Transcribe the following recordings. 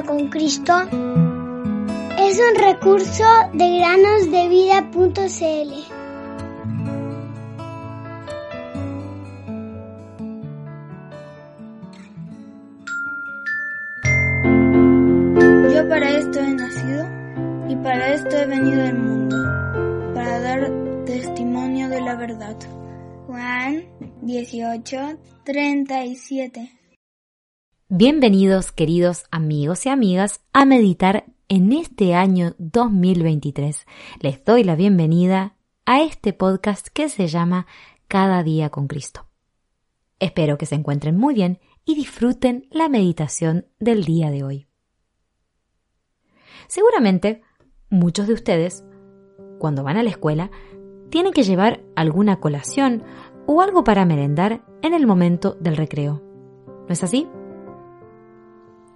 con Cristo es un recurso de granosdevida.cl. Yo para esto he nacido y para esto he venido al mundo, para dar testimonio de la verdad. Juan 18, 37 Bienvenidos queridos amigos y amigas a meditar en este año 2023. Les doy la bienvenida a este podcast que se llama Cada día con Cristo. Espero que se encuentren muy bien y disfruten la meditación del día de hoy. Seguramente muchos de ustedes, cuando van a la escuela, tienen que llevar alguna colación o algo para merendar en el momento del recreo. ¿No es así?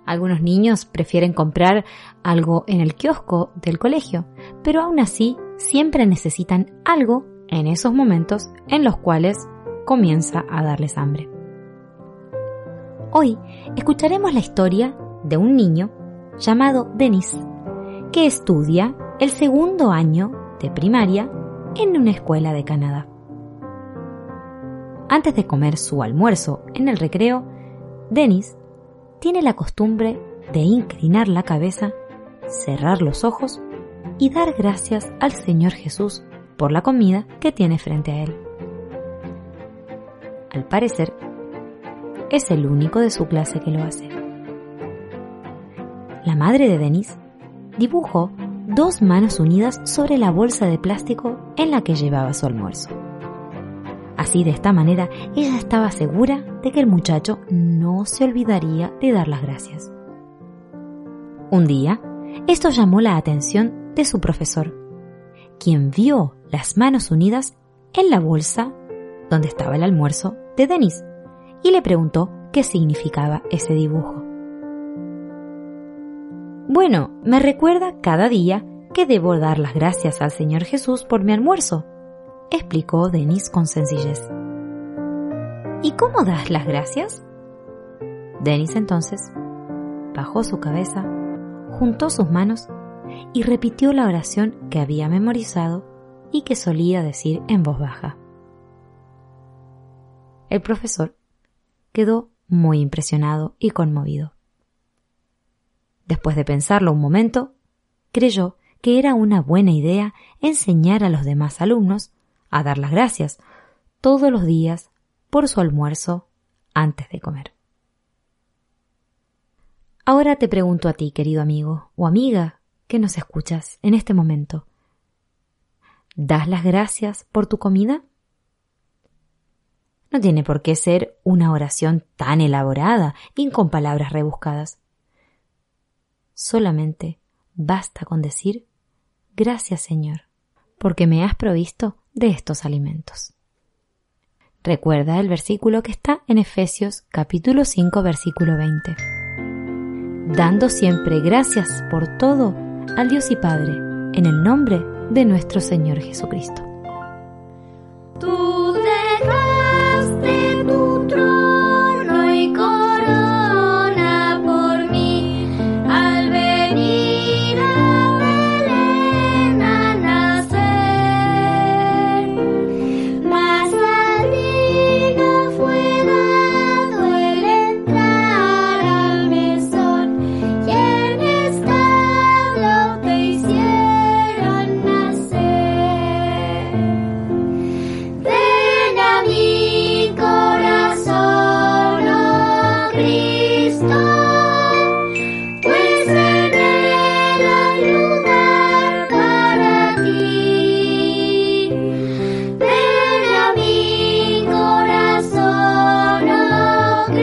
Algunos niños prefieren comprar algo en el kiosco del colegio, pero aún así siempre necesitan algo en esos momentos en los cuales comienza a darles hambre. Hoy escucharemos la historia de un niño llamado Denis, que estudia el segundo año de primaria en una escuela de Canadá. Antes de comer su almuerzo en el recreo, Denis tiene la costumbre de inclinar la cabeza, cerrar los ojos y dar gracias al Señor Jesús por la comida que tiene frente a él. Al parecer, es el único de su clase que lo hace. La madre de Denis dibujó dos manos unidas sobre la bolsa de plástico en la que llevaba su almuerzo. Así de esta manera ella estaba segura de que el muchacho no se olvidaría de dar las gracias. Un día, esto llamó la atención de su profesor, quien vio las manos unidas en la bolsa donde estaba el almuerzo de Denis y le preguntó qué significaba ese dibujo. Bueno, me recuerda cada día que debo dar las gracias al Señor Jesús por mi almuerzo, explicó Denis con sencillez. ¿Y cómo das las gracias? Denis entonces bajó su cabeza, juntó sus manos y repitió la oración que había memorizado y que solía decir en voz baja. El profesor quedó muy impresionado y conmovido. Después de pensarlo un momento, creyó que era una buena idea enseñar a los demás alumnos a dar las gracias todos los días por su almuerzo antes de comer. Ahora te pregunto a ti, querido amigo o amiga que nos escuchas en este momento. ¿Das las gracias por tu comida? No tiene por qué ser una oración tan elaborada y con palabras rebuscadas. Solamente basta con decir Gracias Señor, porque me has provisto de estos alimentos. Recuerda el versículo que está en Efesios capítulo 5 versículo 20. Dando siempre gracias por todo al Dios y Padre, en el nombre de nuestro Señor Jesucristo.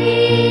You.